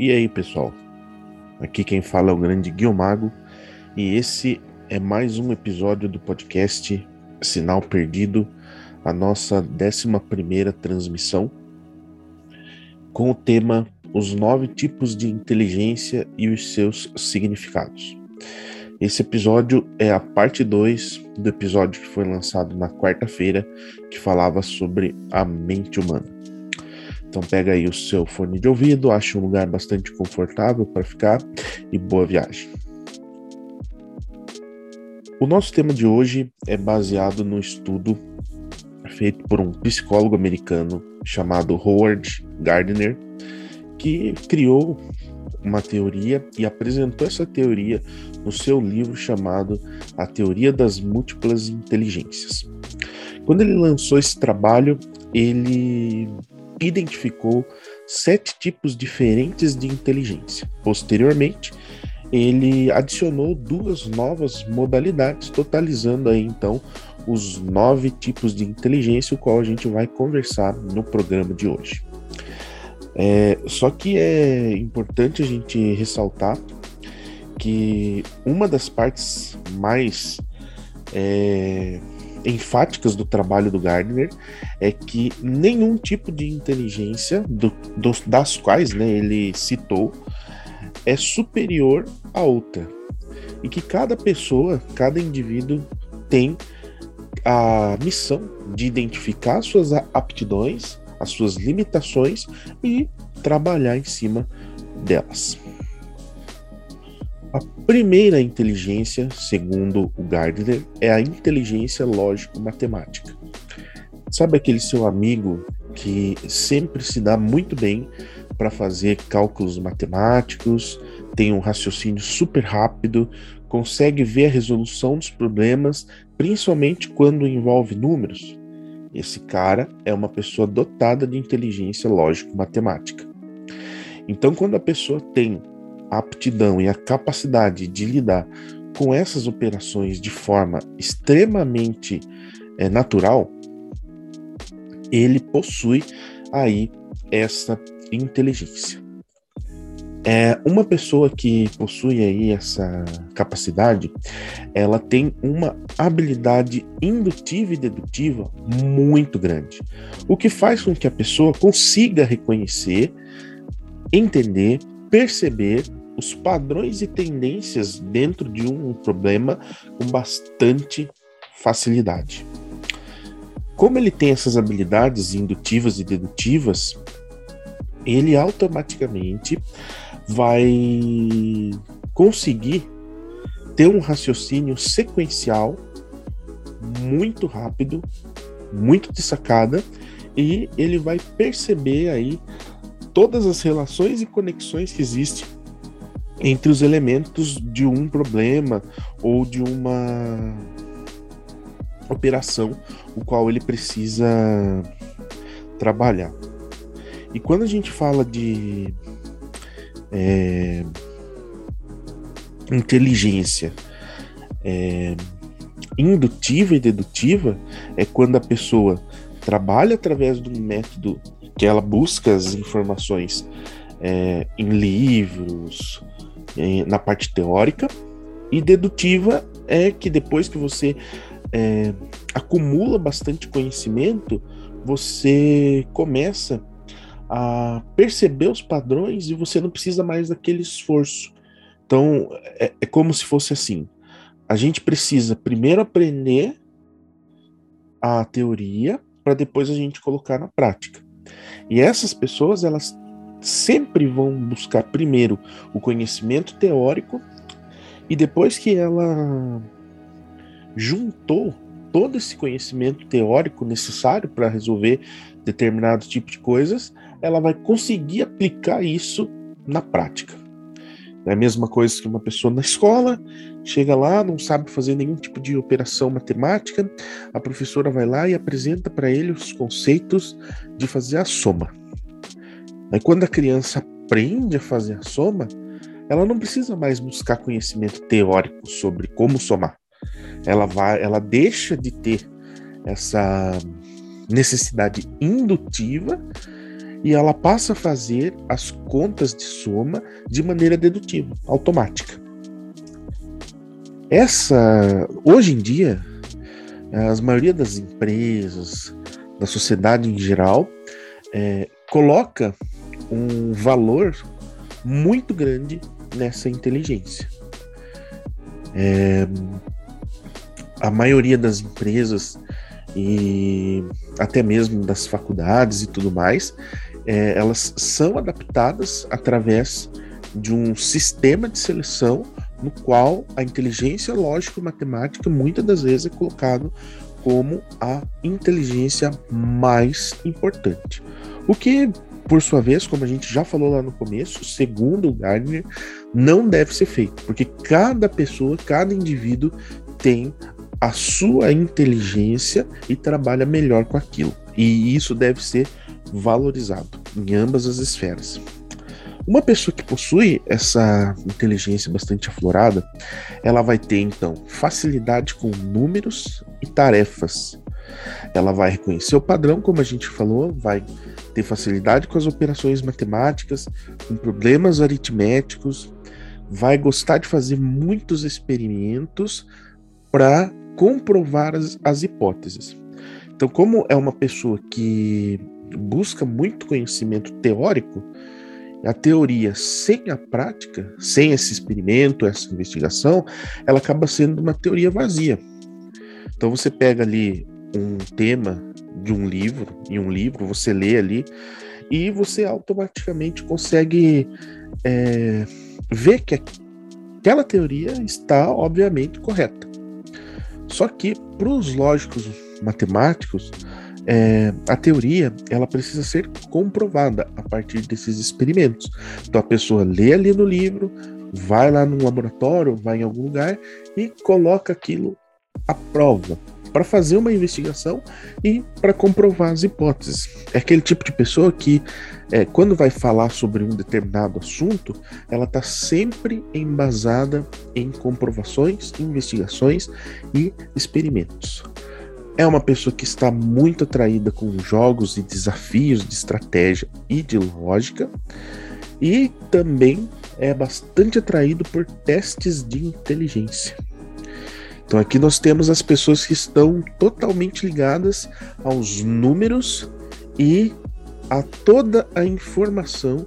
E aí, pessoal? Aqui quem fala é o grande Guilmago e esse é mais um episódio do podcast Sinal Perdido, a nossa 11 transmissão, com o tema Os nove tipos de inteligência e os seus significados. Esse episódio é a parte 2 do episódio que foi lançado na quarta-feira, que falava sobre a mente humana. Então pega aí o seu fone de ouvido, acha um lugar bastante confortável para ficar e boa viagem. O nosso tema de hoje é baseado no estudo feito por um psicólogo americano chamado Howard Gardner, que criou uma teoria e apresentou essa teoria no seu livro chamado A Teoria das Múltiplas Inteligências. Quando ele lançou esse trabalho, ele identificou sete tipos diferentes de inteligência. Posteriormente, ele adicionou duas novas modalidades, totalizando aí então os nove tipos de inteligência, o qual a gente vai conversar no programa de hoje. É, só que é importante a gente ressaltar que uma das partes mais é, enfáticas do trabalho do Gardner é que nenhum tipo de inteligência do, das quais né, ele citou é superior a outra e que cada pessoa, cada indivíduo tem a missão de identificar suas aptidões, as suas limitações e trabalhar em cima delas. A primeira inteligência, segundo o Gardner, é a inteligência lógico-matemática. Sabe aquele seu amigo que sempre se dá muito bem para fazer cálculos matemáticos, tem um raciocínio super rápido, consegue ver a resolução dos problemas, principalmente quando envolve números? Esse cara é uma pessoa dotada de inteligência lógico-matemática. Então, quando a pessoa tem aptidão e a capacidade de lidar com essas operações de forma extremamente é, natural, ele possui aí essa inteligência. É, uma pessoa que possui aí essa capacidade, ela tem uma habilidade indutiva e dedutiva muito grande, o que faz com que a pessoa consiga reconhecer, entender, perceber os padrões e tendências dentro de um problema com bastante facilidade. Como ele tem essas habilidades indutivas e dedutivas, ele automaticamente vai conseguir ter um raciocínio sequencial muito rápido, muito de sacada, e ele vai perceber aí todas as relações e conexões que existem entre os elementos de um problema ou de uma operação o qual ele precisa trabalhar. E quando a gente fala de é, inteligência é, indutiva e dedutiva, é quando a pessoa trabalha através de um método que ela busca as informações é, em livros, na parte teórica, e dedutiva é que depois que você é, acumula bastante conhecimento, você começa a perceber os padrões e você não precisa mais daquele esforço. Então, é, é como se fosse assim: a gente precisa primeiro aprender a teoria para depois a gente colocar na prática. E essas pessoas, elas sempre vão buscar primeiro o conhecimento teórico e depois que ela juntou todo esse conhecimento teórico necessário para resolver determinado tipo de coisas, ela vai conseguir aplicar isso na prática. É a mesma coisa que uma pessoa na escola chega lá, não sabe fazer nenhum tipo de operação matemática, a professora vai lá e apresenta para ele os conceitos de fazer a soma. Aí quando a criança aprende a fazer a soma, ela não precisa mais buscar conhecimento teórico sobre como somar. Ela vai, ela deixa de ter essa necessidade indutiva e ela passa a fazer as contas de soma de maneira dedutiva, automática. Essa, hoje em dia, a maioria das empresas, da sociedade em geral, é, coloca um valor muito grande nessa inteligência. É, a maioria das empresas e até mesmo das faculdades e tudo mais, é, elas são adaptadas através de um sistema de seleção no qual a inteligência lógico-matemática muitas das vezes é colocado como a inteligência mais importante. O que, por sua vez, como a gente já falou lá no começo, segundo o Gardner, não deve ser feito, porque cada pessoa, cada indivíduo tem a sua inteligência e trabalha melhor com aquilo. E isso deve ser valorizado em ambas as esferas. Uma pessoa que possui essa inteligência bastante aflorada, ela vai ter então facilidade com números e tarefas. Ela vai reconhecer o padrão, como a gente falou, vai ter facilidade com as operações matemáticas, com problemas aritméticos, vai gostar de fazer muitos experimentos para comprovar as, as hipóteses. Então, como é uma pessoa que busca muito conhecimento teórico, a teoria sem a prática, sem esse experimento, essa investigação, ela acaba sendo uma teoria vazia. Então você pega ali um tema de um livro, em um livro, você lê ali, e você automaticamente consegue é, ver que aquela teoria está, obviamente, correta. Só que para os lógicos matemáticos, é, a teoria ela precisa ser comprovada a partir desses experimentos. Então a pessoa lê ali no livro, vai lá no laboratório, vai em algum lugar e coloca aquilo à prova para fazer uma investigação e para comprovar as hipóteses. É aquele tipo de pessoa que, é, quando vai falar sobre um determinado assunto, ela está sempre embasada em comprovações, investigações e experimentos. É uma pessoa que está muito atraída com jogos e desafios de estratégia e de lógica, e também é bastante atraído por testes de inteligência. Então aqui nós temos as pessoas que estão totalmente ligadas aos números e a toda a informação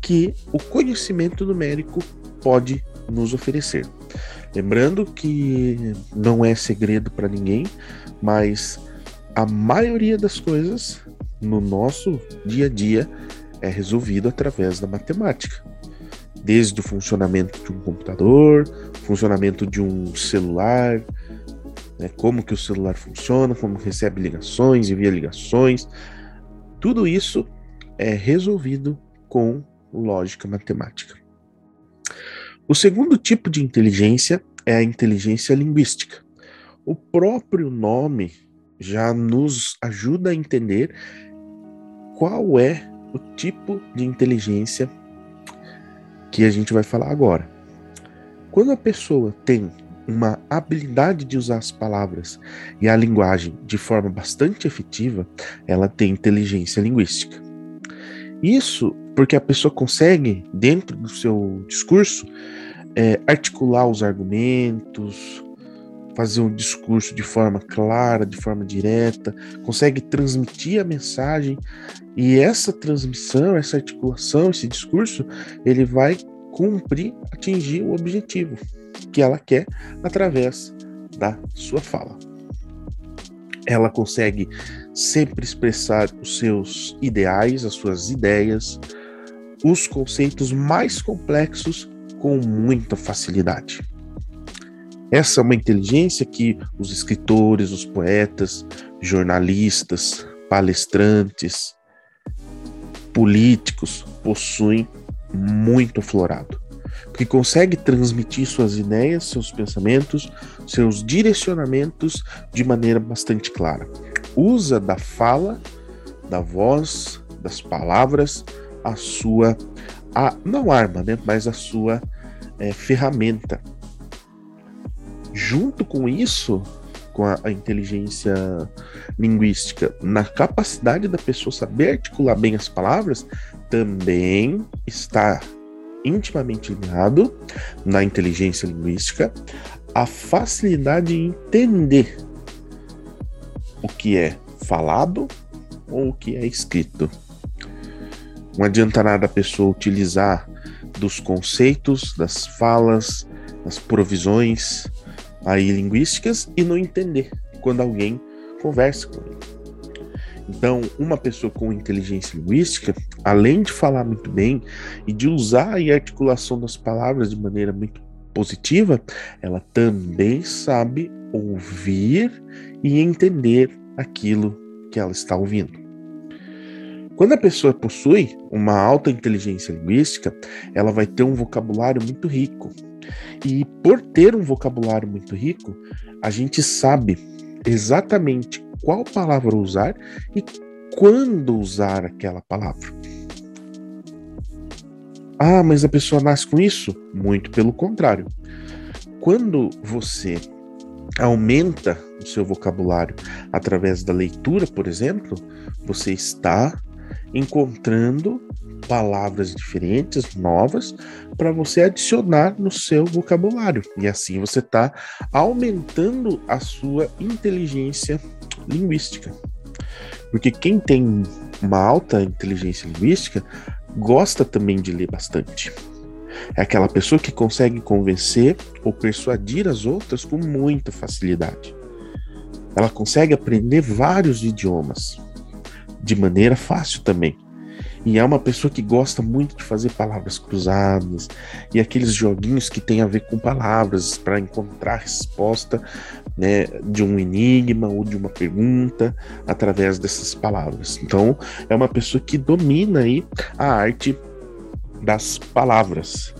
que o conhecimento numérico pode nos oferecer. Lembrando que não é segredo para ninguém, mas a maioria das coisas no nosso dia a dia é resolvido através da matemática. Desde o funcionamento de um computador, funcionamento de um celular, né, como que o celular funciona, como recebe ligações, envia ligações, tudo isso é resolvido com lógica matemática. O segundo tipo de inteligência é a inteligência linguística. O próprio nome já nos ajuda a entender qual é o tipo de inteligência que a gente vai falar agora. Quando a pessoa tem uma habilidade de usar as palavras e a linguagem de forma bastante efetiva, ela tem inteligência linguística. Isso porque a pessoa consegue, dentro do seu discurso, é, articular os argumentos, fazer um discurso de forma clara, de forma direta, consegue transmitir a mensagem e essa transmissão, essa articulação, esse discurso, ele vai cumprir, atingir o objetivo que ela quer através da sua fala. Ela consegue sempre expressar os seus ideais, as suas ideias, os conceitos mais complexos com muita facilidade. Essa é uma inteligência que os escritores, os poetas, jornalistas, palestrantes, políticos possuem muito aflorado, que consegue transmitir suas ideias, seus pensamentos, seus direcionamentos de maneira bastante clara. Usa da fala, da voz, das palavras, a sua, a, não arma, né, mas a sua é, ferramenta Junto com isso, com a, a, inteligência linguística na capacidade da pessoa saber articular bem as palavras, também está intimamente ligado na inteligência linguística a facilidade de entender o que é falado ou o que é escrito. Não adianta nada a pessoa utilizar dos conceitos, das falas, das provisões aí linguísticas e não entender quando alguém conversa com ele. Então, uma pessoa com inteligência linguística, além de falar muito bem e de usar a articulação das palavras de maneira muito positiva, ela também sabe ouvir e entender aquilo que ela está ouvindo. Quando a pessoa possui uma alta inteligência linguística, ela vai ter um vocabulário muito rico. E por ter um vocabulário muito rico, a gente sabe exatamente qual palavra usar e quando usar aquela palavra. Ah, mas a pessoa nasce com isso? Muito pelo contrário. Quando você aumenta o seu vocabulário através da leitura, por exemplo, você está encontrando palavras diferentes, novas, para você adicionar no seu vocabulário. E assim você está aumentando a sua inteligência linguística. Porque quem tem uma alta inteligência linguística gosta também de ler bastante. É aquela pessoa que consegue convencer ou persuadir as outras com muita facilidade. Ela consegue aprender vários idiomas de maneira fácil também. E é uma pessoa que gosta muito de fazer palavras cruzadas e aqueles joguinhos que tem a ver com palavras para encontrar resposta né, de um enigma ou de uma pergunta através dessas palavras. Então, é uma pessoa que domina aí a arte das palavras.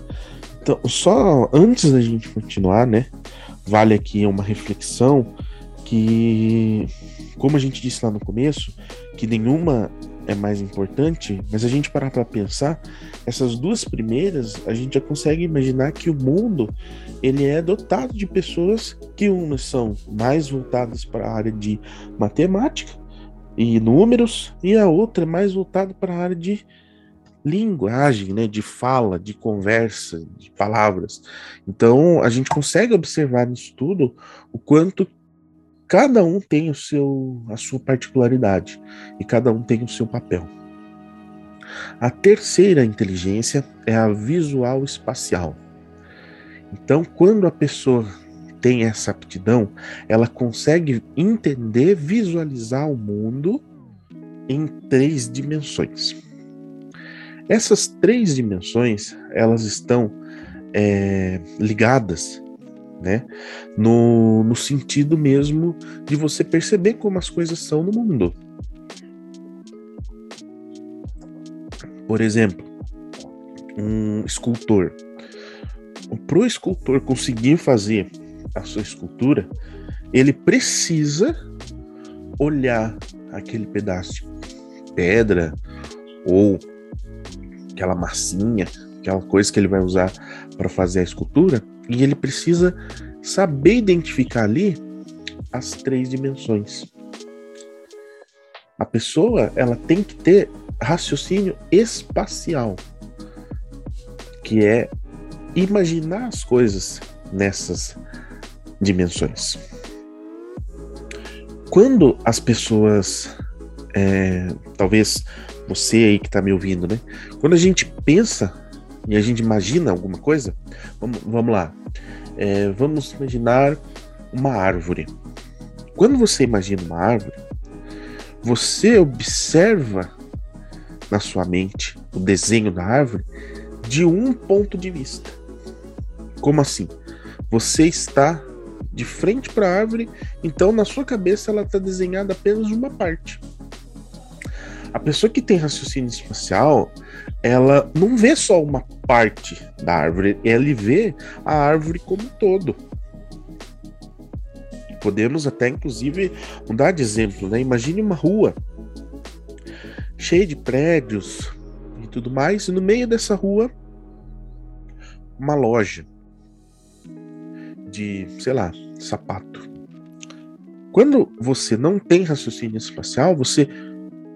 Então, só antes da gente continuar, né, vale aqui uma reflexão que, como a gente disse lá no começo, que nenhuma é mais importante, mas a gente parar para pensar, essas duas primeiras, a gente já consegue imaginar que o mundo ele é dotado de pessoas que umas são mais voltadas para a área de matemática e números e a outra é mais voltada para a área de linguagem, né, de fala, de conversa, de palavras. Então, a gente consegue observar nisso tudo o quanto cada um tem o seu, a sua particularidade e cada um tem o seu papel. A terceira inteligência é a visual espacial. Então, quando a pessoa tem essa aptidão, ela consegue entender, visualizar o mundo em três dimensões. Essas três dimensões, elas estão é, ligadas né? No, no sentido mesmo de você perceber como as coisas são no mundo. Por exemplo, um escultor. Para o escultor conseguir fazer a sua escultura, ele precisa olhar aquele pedaço de pedra ou aquela massinha, aquela coisa que ele vai usar para fazer a escultura, e ele precisa saber identificar ali as três dimensões. A pessoa, ela tem que ter raciocínio espacial, que é imaginar as coisas nessas dimensões. Quando as pessoas, é, talvez você aí que está me ouvindo, né? Quando a gente pensa e a gente imagina alguma coisa, vamos, vamos lá. É, vamos imaginar uma árvore. Quando você imagina uma árvore, você observa na sua mente o desenho da árvore de um ponto de vista. Como assim? Você está de frente para a árvore, então na sua cabeça ela está desenhada apenas uma parte. A pessoa que tem raciocínio espacial, ela não vê só uma parte da árvore, ela vê a árvore como um todo. Podemos até, inclusive, mudar de exemplo, né? Imagine uma rua cheia de prédios e tudo mais, e no meio dessa rua, uma loja de, sei lá, sapato. Quando você não tem raciocínio espacial, você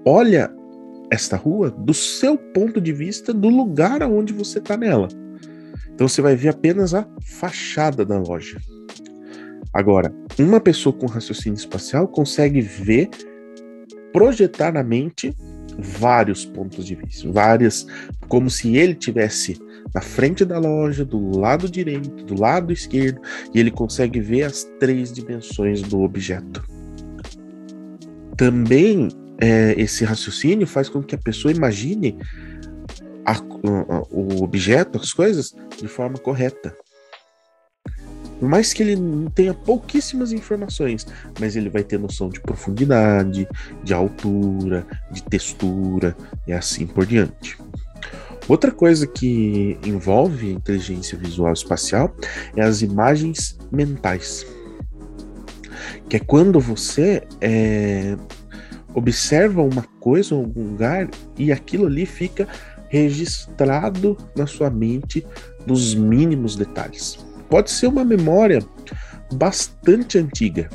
olha esta rua do seu ponto de vista do lugar aonde você está nela. Então você vai ver apenas a fachada da loja. Agora, uma pessoa com raciocínio espacial consegue ver, projetar na mente vários pontos de vista, várias, como se ele tivesse na frente da loja, do lado direito, do lado esquerdo, e ele consegue ver as três dimensões do objeto. Também é, esse raciocínio faz com que a pessoa imagine a, o objeto, as coisas, de forma correta. Por mais que ele tenha pouquíssimas informações, mas ele vai ter noção de profundidade, de altura, de textura e assim por diante. Outra coisa que envolve a inteligência visual espacial é as imagens mentais. Que é quando você é, observa uma coisa algum lugar e aquilo ali fica registrado na sua mente nos mínimos detalhes pode ser uma memória bastante antiga.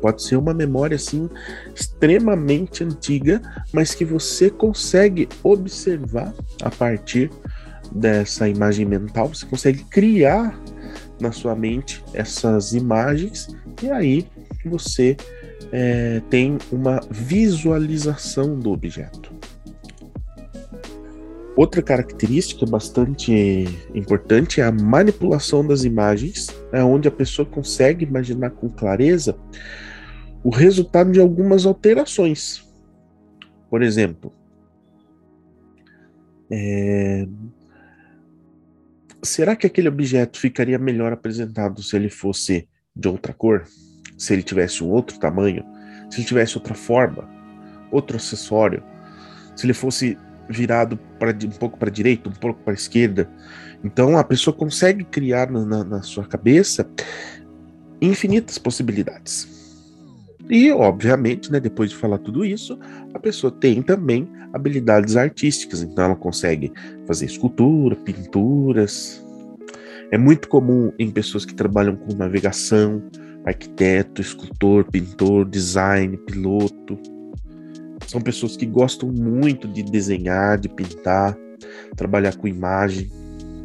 Pode ser uma memória assim extremamente antiga, mas que você consegue observar a partir dessa imagem mental, você consegue criar na sua mente essas imagens e aí você é, tem uma visualização do objeto. Outra característica bastante importante é a manipulação das imagens, é onde a pessoa consegue imaginar com clareza o resultado de algumas alterações. Por exemplo, é... será que aquele objeto ficaria melhor apresentado se ele fosse de outra cor? Se ele tivesse um outro tamanho? Se ele tivesse outra forma? Outro acessório? Se ele fosse virado para um pouco para a direita, um pouco para a esquerda. Então a pessoa consegue criar na, na sua cabeça infinitas possibilidades. E, obviamente, né, depois de falar tudo isso, a pessoa tem também habilidades artísticas. Então, ela consegue fazer escultura, pinturas. É muito comum em pessoas que trabalham com navegação, arquiteto, escultor, pintor, design, piloto. São pessoas que gostam muito de desenhar, de pintar, trabalhar com imagem.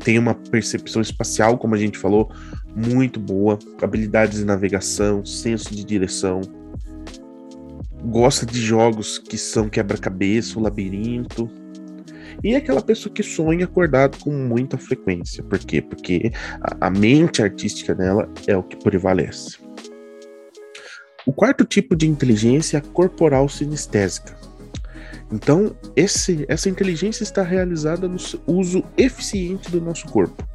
Tem uma percepção espacial, como a gente falou, muito boa, habilidades de navegação, senso de direção. Gosta de jogos que são quebra-cabeça, labirinto. E é aquela pessoa que sonha acordado com muita frequência. Por quê? Porque a, a mente artística dela é o que prevalece. O quarto tipo de inteligência é a corporal sinestésica. Então, esse, essa inteligência está realizada no uso eficiente do nosso corpo.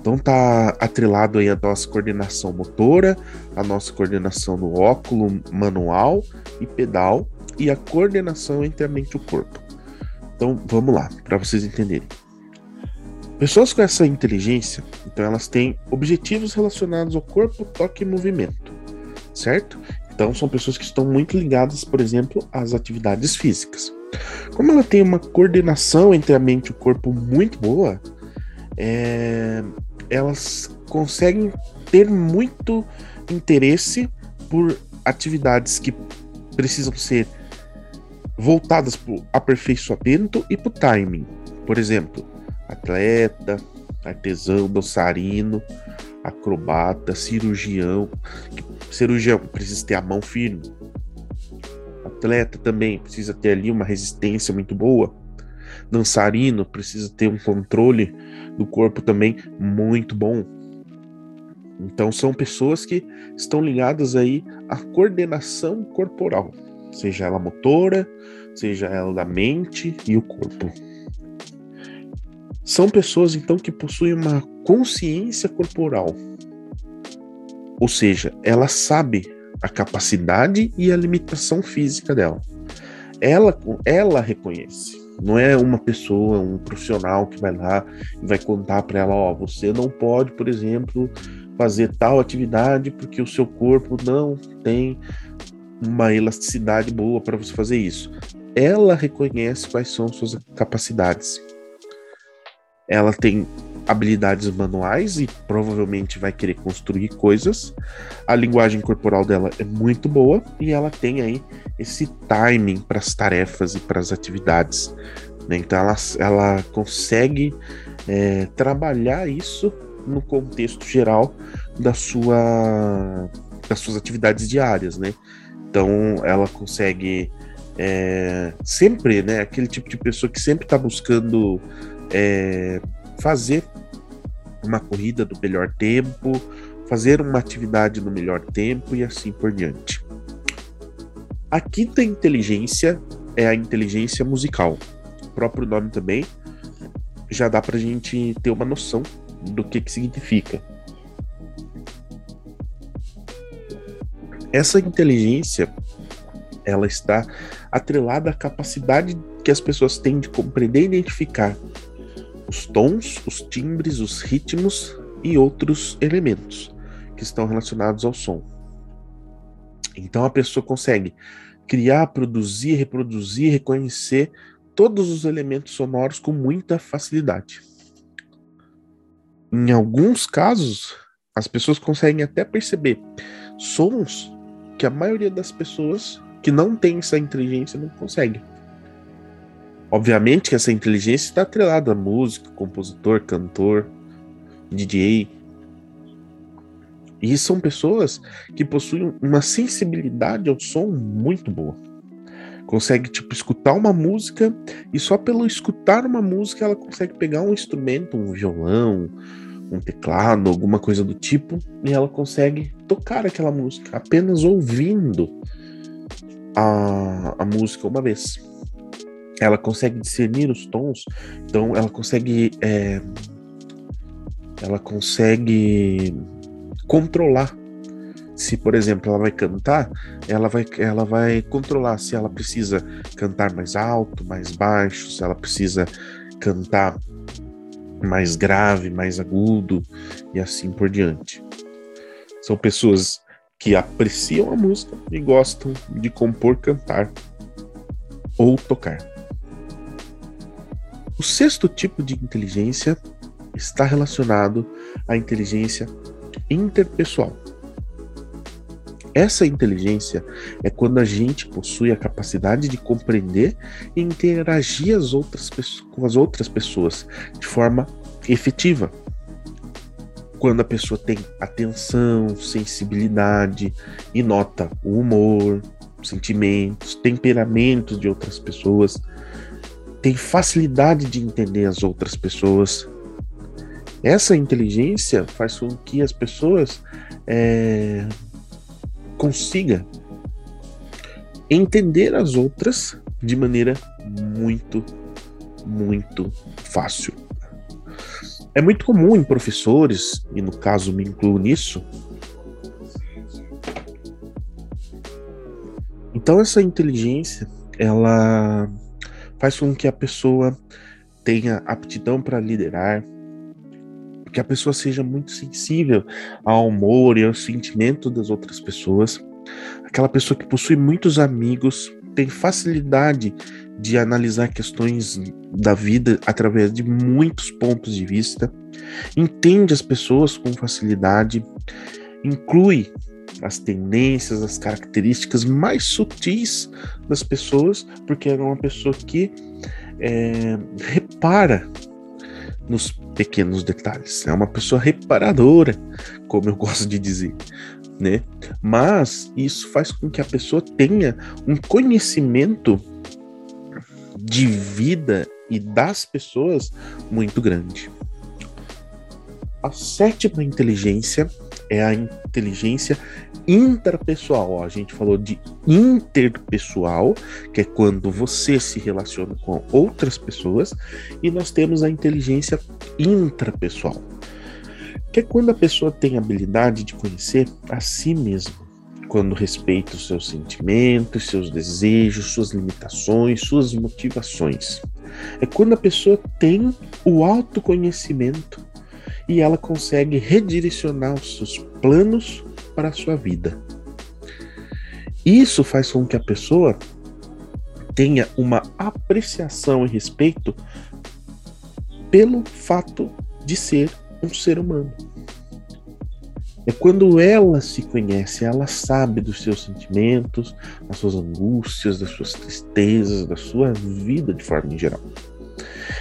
Então tá atrelado aí a nossa coordenação motora, a nossa coordenação no óculo manual e pedal e a coordenação entre a mente e o corpo. Então vamos lá, para vocês entenderem. Pessoas com essa inteligência, então elas têm objetivos relacionados ao corpo, toque e movimento certo? Então são pessoas que estão muito ligadas, por exemplo, às atividades físicas. Como ela tem uma coordenação entre a mente e o corpo muito boa, é, elas conseguem ter muito interesse por atividades que precisam ser voltadas para o aperfeiçoamento e para o timing. Por exemplo, atleta, artesão, dançarino, acrobata, cirurgião. Cirurgião precisa ter a mão firme. Atleta também precisa ter ali uma resistência muito boa. Dançarino precisa ter um controle do corpo também muito bom. Então são pessoas que estão ligadas aí à coordenação corporal, seja ela motora, seja ela da mente e o corpo. São pessoas então que possuem uma consciência corporal. Ou seja, ela sabe a capacidade e a limitação física dela. Ela, ela reconhece. Não é uma pessoa, um profissional que vai lá e vai contar para ela, ó, oh, você não pode, por exemplo, fazer tal atividade porque o seu corpo não tem uma elasticidade boa para você fazer isso. Ela reconhece quais são suas capacidades ela tem habilidades manuais e provavelmente vai querer construir coisas. A linguagem corporal dela é muito boa e ela tem aí esse timing para as tarefas e para as atividades. Né? Então ela, ela consegue é, trabalhar isso no contexto geral da sua, das suas atividades diárias, né? Então ela consegue é, sempre, né? Aquele tipo de pessoa que sempre está buscando é, fazer uma corrida do melhor tempo, fazer uma atividade no melhor tempo e assim por diante. A quinta inteligência é a inteligência musical. O próprio nome também já dá para a gente ter uma noção do que, que significa. Essa inteligência ela está atrelada à capacidade que as pessoas têm de compreender e identificar os tons, os timbres, os ritmos e outros elementos que estão relacionados ao som. Então a pessoa consegue criar, produzir, reproduzir, reconhecer todos os elementos sonoros com muita facilidade. Em alguns casos, as pessoas conseguem até perceber sons que a maioria das pessoas que não tem essa inteligência não consegue. Obviamente que essa inteligência está atrelada a músico, compositor, cantor, DJ. E são pessoas que possuem uma sensibilidade ao som muito boa. Consegue, tipo, escutar uma música e só pelo escutar uma música ela consegue pegar um instrumento, um violão, um teclado, alguma coisa do tipo, e ela consegue tocar aquela música apenas ouvindo a, a música uma vez ela consegue discernir os tons, então ela consegue é, ela consegue controlar. Se, por exemplo, ela vai cantar, ela vai, ela vai controlar se ela precisa cantar mais alto, mais baixo, se ela precisa cantar mais grave, mais agudo e assim por diante. São pessoas que apreciam a música e gostam de compor, cantar ou tocar. O sexto tipo de inteligência está relacionado à inteligência interpessoal. Essa inteligência é quando a gente possui a capacidade de compreender e interagir as outras com as outras pessoas de forma efetiva. Quando a pessoa tem atenção, sensibilidade e nota o humor, sentimentos, temperamentos de outras pessoas, tem facilidade de entender as outras pessoas. Essa inteligência faz com que as pessoas é, consiga entender as outras de maneira muito, muito fácil. É muito comum em professores, e no caso me incluo nisso, então essa inteligência, ela faz com que a pessoa tenha aptidão para liderar, que a pessoa seja muito sensível ao humor e ao sentimento das outras pessoas, aquela pessoa que possui muitos amigos, tem facilidade de analisar questões da vida através de muitos pontos de vista, entende as pessoas com facilidade, inclui as tendências, as características mais sutis das pessoas, porque era uma pessoa que é, repara nos pequenos detalhes. É uma pessoa reparadora, como eu gosto de dizer, né? Mas isso faz com que a pessoa tenha um conhecimento de vida e das pessoas muito grande. A sétima inteligência é a inteligência interpessoal. Ó, a gente falou de interpessoal, que é quando você se relaciona com outras pessoas, e nós temos a inteligência intrapessoal, que é quando a pessoa tem a habilidade de conhecer a si mesmo, quando respeita os seus sentimentos, seus desejos, suas limitações, suas motivações. É quando a pessoa tem o autoconhecimento e ela consegue redirecionar os seus planos para a sua vida. Isso faz com que a pessoa tenha uma apreciação e respeito pelo fato de ser um ser humano. É quando ela se conhece, ela sabe dos seus sentimentos, das suas angústias, das suas tristezas, da sua vida de forma em geral.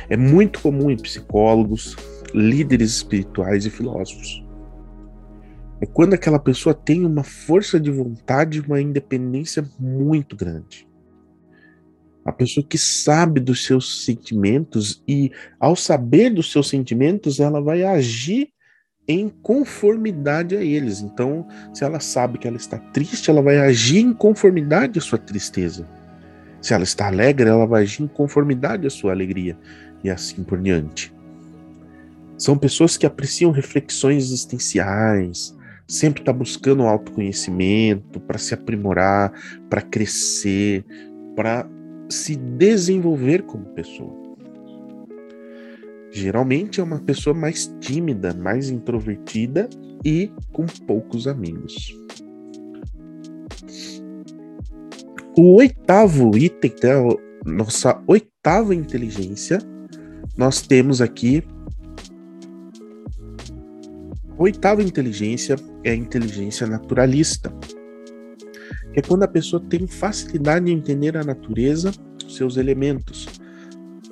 É muito comum em psicólogos, líderes espirituais e filósofos. É quando aquela pessoa tem uma força de vontade, uma independência muito grande. A pessoa que sabe dos seus sentimentos e, ao saber dos seus sentimentos, ela vai agir em conformidade a eles. Então, se ela sabe que ela está triste, ela vai agir em conformidade à sua tristeza. Se ela está alegre, ela vai agir em conformidade à sua alegria e assim por diante. São pessoas que apreciam reflexões existenciais, sempre está buscando autoconhecimento para se aprimorar, para crescer, para se desenvolver como pessoa geralmente é uma pessoa mais tímida, mais introvertida e com poucos amigos. O oitavo item, né, nossa oitava inteligência, nós temos aqui. Oitava inteligência é a inteligência naturalista, que é quando a pessoa tem facilidade em entender a natureza, seus elementos,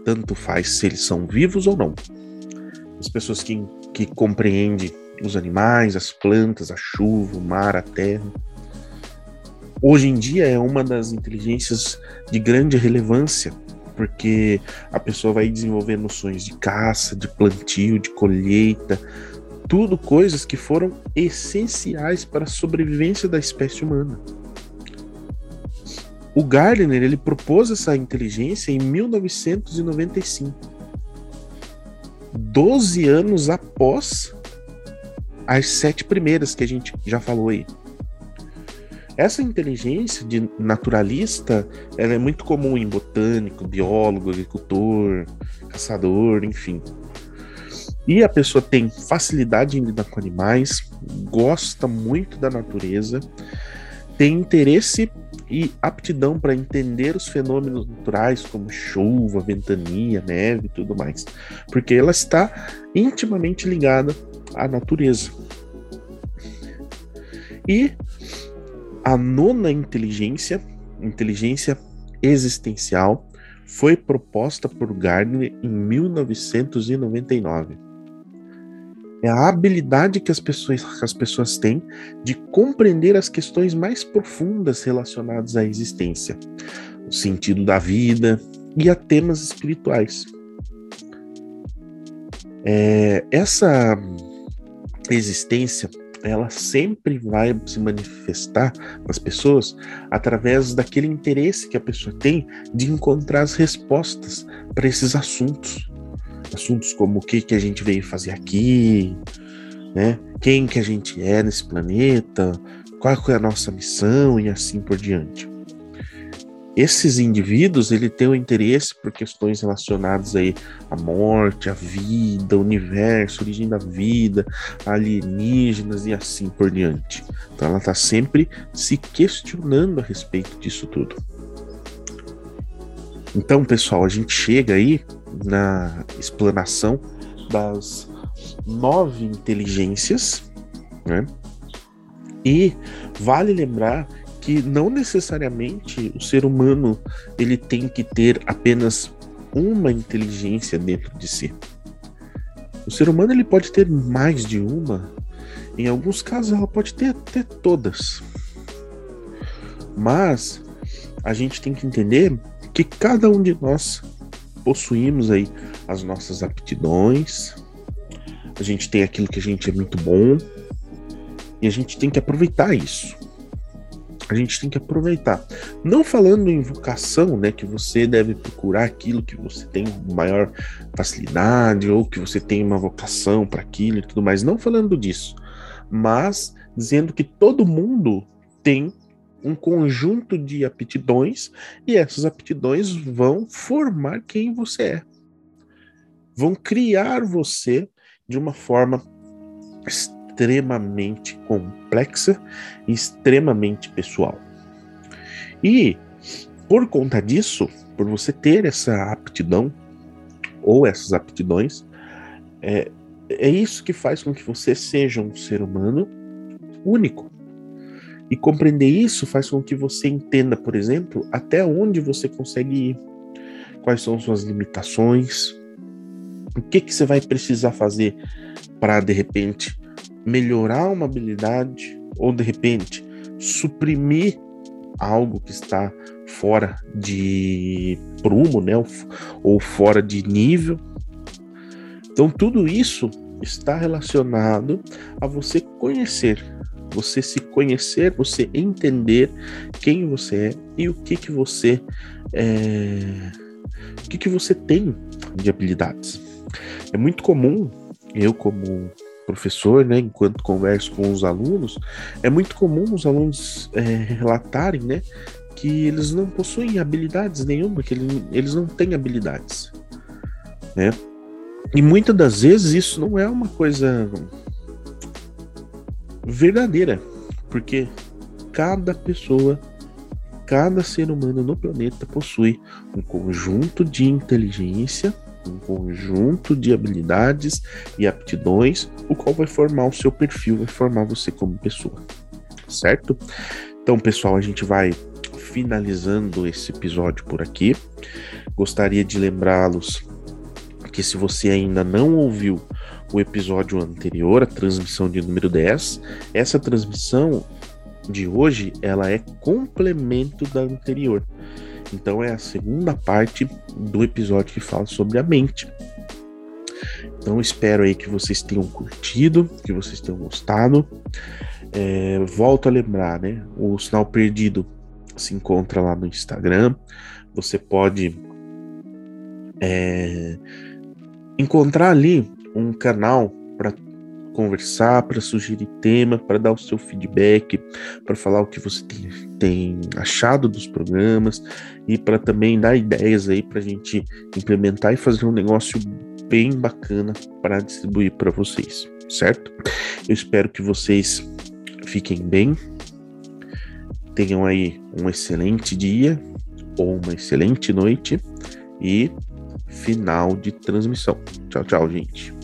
tanto faz se eles são vivos ou não. As pessoas que, que compreendem os animais, as plantas, a chuva, o mar, a terra. Hoje em dia é uma das inteligências de grande relevância, porque a pessoa vai desenvolver noções de caça, de plantio, de colheita, tudo coisas que foram essenciais para a sobrevivência da espécie humana. O Gardner ele propôs essa inteligência em 1995, 12 anos após as sete primeiras que a gente já falou aí. Essa inteligência de naturalista ela é muito comum em botânico, biólogo, agricultor, caçador, enfim. E a pessoa tem facilidade em lidar com animais, gosta muito da natureza, tem interesse e aptidão para entender os fenômenos naturais como chuva, ventania, neve e tudo mais, porque ela está intimamente ligada à natureza. E a nona inteligência, inteligência existencial, foi proposta por Gardner em 1999 é a habilidade que as pessoas, que as pessoas têm de compreender as questões mais profundas relacionadas à existência, o sentido da vida e a temas espirituais. É, essa existência ela sempre vai se manifestar nas pessoas através daquele interesse que a pessoa tem de encontrar as respostas para esses assuntos assuntos como o que, que a gente veio fazer aqui, né? Quem que a gente é nesse planeta, qual é a nossa missão e assim por diante. Esses indivíduos, ele tem o um interesse por questões relacionadas aí à morte, à vida, universo, origem da vida, alienígenas e assim por diante. Então ela está sempre se questionando a respeito disso tudo. Então, pessoal, a gente chega aí na explanação das nove inteligências, né? E vale lembrar que não necessariamente o ser humano ele tem que ter apenas uma inteligência dentro de si. O ser humano ele pode ter mais de uma, em alguns casos ela pode ter até todas. Mas a gente tem que entender que cada um de nós possuímos aí as nossas aptidões, a gente tem aquilo que a gente é muito bom e a gente tem que aproveitar isso. A gente tem que aproveitar. Não falando em vocação, né, que você deve procurar aquilo que você tem maior facilidade ou que você tem uma vocação para aquilo e tudo mais. Não falando disso, mas dizendo que todo mundo tem um conjunto de aptidões e essas aptidões vão formar quem você é. Vão criar você de uma forma extremamente complexa extremamente pessoal. E por conta disso, por você ter essa aptidão ou essas aptidões, é, é isso que faz com que você seja um ser humano único. E compreender isso faz com que você entenda, por exemplo, até onde você consegue ir, quais são suas limitações, o que, que você vai precisar fazer para, de repente, melhorar uma habilidade ou, de repente, suprimir algo que está fora de prumo, né, ou fora de nível. Então, tudo isso está relacionado a você conhecer você se conhecer, você entender quem você é e o que que você é, o que que você tem de habilidades. É muito comum eu como professor, né, enquanto converso com os alunos, é muito comum os alunos é, relatarem, né, que eles não possuem habilidades nenhuma, que eles não têm habilidades, né? E muitas das vezes isso não é uma coisa verdadeira, porque cada pessoa, cada ser humano no planeta possui um conjunto de inteligência, um conjunto de habilidades e aptidões, o qual vai formar o seu perfil, vai formar você como pessoa, certo? Então, pessoal, a gente vai finalizando esse episódio por aqui. Gostaria de lembrá-los que se você ainda não ouviu o episódio anterior, a transmissão de número 10. Essa transmissão de hoje, ela é complemento da anterior. Então é a segunda parte do episódio que fala sobre a mente. Então espero aí que vocês tenham curtido, que vocês tenham gostado. É, volto a lembrar, né? O sinal perdido se encontra lá no Instagram. Você pode é, encontrar ali um canal para conversar, para sugerir tema, para dar o seu feedback, para falar o que você tem, tem achado dos programas e para também dar ideias aí para a gente implementar e fazer um negócio bem bacana para distribuir para vocês, certo? Eu espero que vocês fiquem bem, tenham aí um excelente dia ou uma excelente noite e final de transmissão. Tchau, tchau, gente.